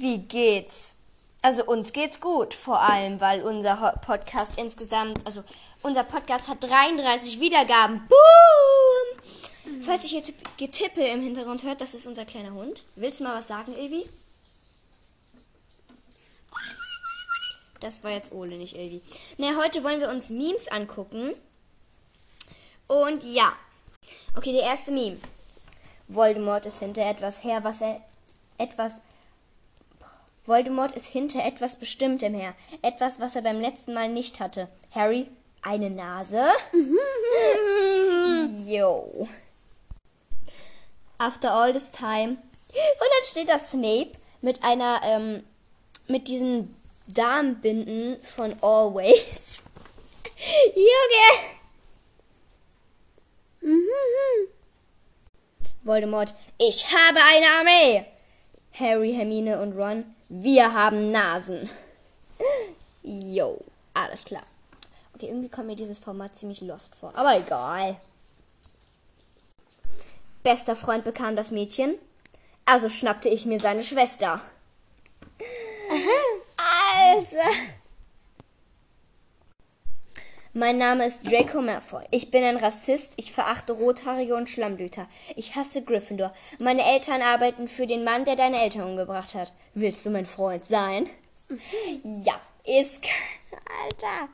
Wie geht's? Also uns geht's gut, vor allem, weil unser Podcast insgesamt, also unser Podcast hat 33 Wiedergaben. Boom! Falls ihr hier tipp- Getippe im Hintergrund hört, das ist unser kleiner Hund. Willst du mal was sagen, Ilvi? Das war jetzt Ole, nicht Ilvi. Na, heute wollen wir uns Memes angucken. Und ja. Okay, der erste Meme. Voldemort ist hinter etwas her, was er etwas Voldemort ist hinter etwas Bestimmtem her. Etwas, was er beim letzten Mal nicht hatte. Harry, eine Nase? Yo. After all this time. Und dann steht da Snape mit einer, ähm, mit diesen Darmbinden von Always. Junge! Voldemort, ich habe eine Armee! Harry, Hermine und Ron, wir haben Nasen. Yo, alles klar. Okay, irgendwie kommt mir dieses Format ziemlich lost vor, aber egal. Bester Freund bekam das Mädchen, also schnappte ich mir seine Schwester. Alter! Mein Name ist Draco Malfoy. Ich bin ein Rassist. Ich verachte Rothaarige und Schlammblüter. Ich hasse Gryffindor. Meine Eltern arbeiten für den Mann, der deine Eltern umgebracht hat. Willst du mein Freund sein? Ja, ist. Alter.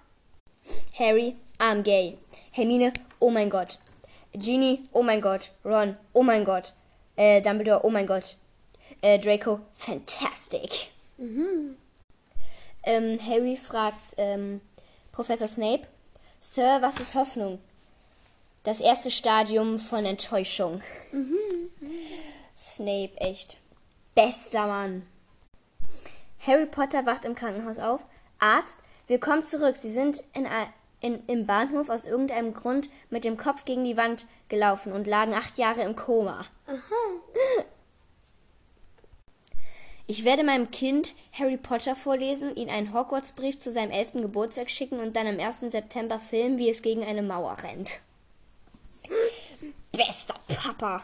Harry, I'm gay. Hermine, oh mein Gott. Ginny, oh mein Gott. Ron, oh mein Gott. Äh, Dumbledore, oh mein Gott. Äh, Draco, fantastic. Ähm, Harry fragt ähm, Professor Snape, Sir, was ist Hoffnung? Das erste Stadium von Enttäuschung. Snape, echt. Bester Mann. Harry Potter wacht im Krankenhaus auf. Arzt, willkommen zurück. Sie sind in, in, im Bahnhof aus irgendeinem Grund mit dem Kopf gegen die Wand gelaufen und lagen acht Jahre im Koma. Ich werde meinem Kind Harry Potter vorlesen, ihn einen Hogwarts-Brief zu seinem elften Geburtstag schicken und dann am 1. September filmen, wie es gegen eine Mauer rennt. Bester Papa!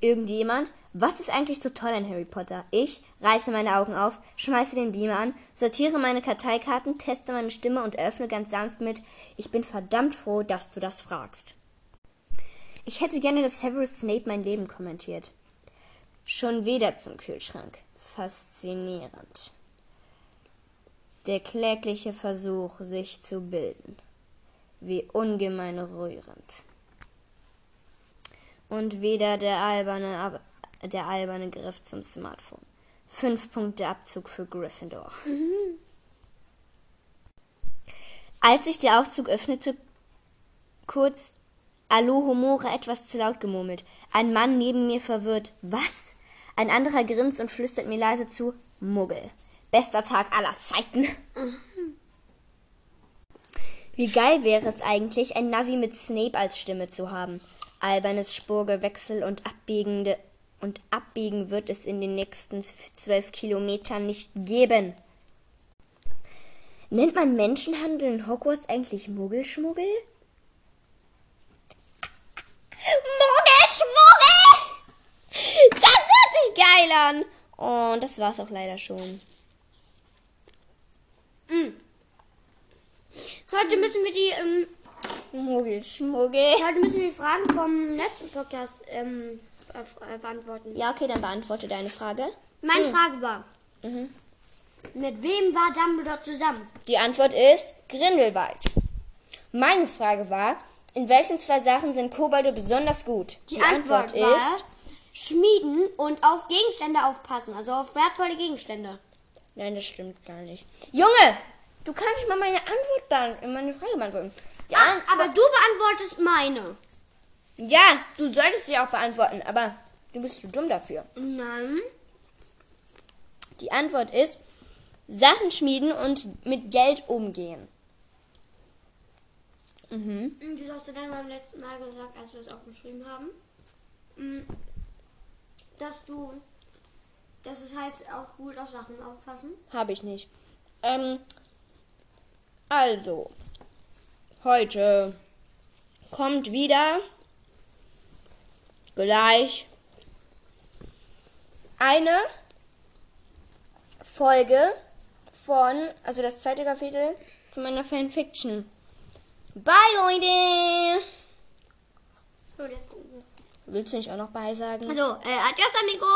Irgendjemand? Was ist eigentlich so toll an Harry Potter? Ich reiße meine Augen auf, schmeiße den Beamer an, sortiere meine Karteikarten, teste meine Stimme und öffne ganz sanft mit Ich bin verdammt froh, dass du das fragst. Ich hätte gerne, dass Severus Snape mein Leben kommentiert. Schon wieder zum Kühlschrank. Faszinierend. Der klägliche Versuch, sich zu bilden. Wie ungemein rührend. Und wieder der alberne, der alberne Griff zum Smartphone. Fünf Punkte Abzug für Gryffindor. Als sich der Aufzug öffnete, kurz Alohomora etwas zu laut gemurmelt. Ein Mann neben mir verwirrt. Was? Ein anderer grinst und flüstert mir leise zu. Muggel. Bester Tag aller Zeiten. Wie geil wäre es eigentlich, ein Navi mit Snape als Stimme zu haben. Albernes Spurgewechsel und abbiegende und abbiegen wird es in den nächsten zwölf Kilometern nicht geben. Nennt man Menschenhandel in Hogwarts eigentlich Muggelschmuggel? Muggelschmuggel! Das an! Und das war's auch leider schon. Heute müssen wir die, ähm, Muggelschmuggel. heute müssen wir die Fragen vom letzten Podcast ähm, äh, beantworten. Ja, okay, dann beantworte deine Frage. Meine Frage war, Mhm. mit wem war Dumbledore zusammen? Die Antwort ist Grindelwald. Meine Frage war, in welchen zwei Sachen sind Kobolde besonders gut? Die, Antwort, war Schmieden und auf Gegenstände aufpassen, also auf wertvolle Gegenstände. Nein, das stimmt gar nicht. Junge, du kannst nicht mal meine Antwort beantworten, meine Frage beantworten. Die Ach, Antwort- aber du beantwortest meine. ja, du solltest sie auch beantworten, aber du bist zu dumm dafür. Nein. Die Antwort ist Sachen schmieden und mit Geld umgehen. Mhm. Das hast du dann beim letzten Mal gesagt, als wir es aufgeschrieben haben. Mm, Dass du, dass es heißt, auch gut auf Sachen aufpassen. Habe ich nicht. Ähm, also, heute kommt wieder gleich eine Folge von, also das zweite Kapitel von meiner Fanfiction. Bye, Leute! Willst du nicht auch noch Bye sagen? Also, äh, adios, amigo.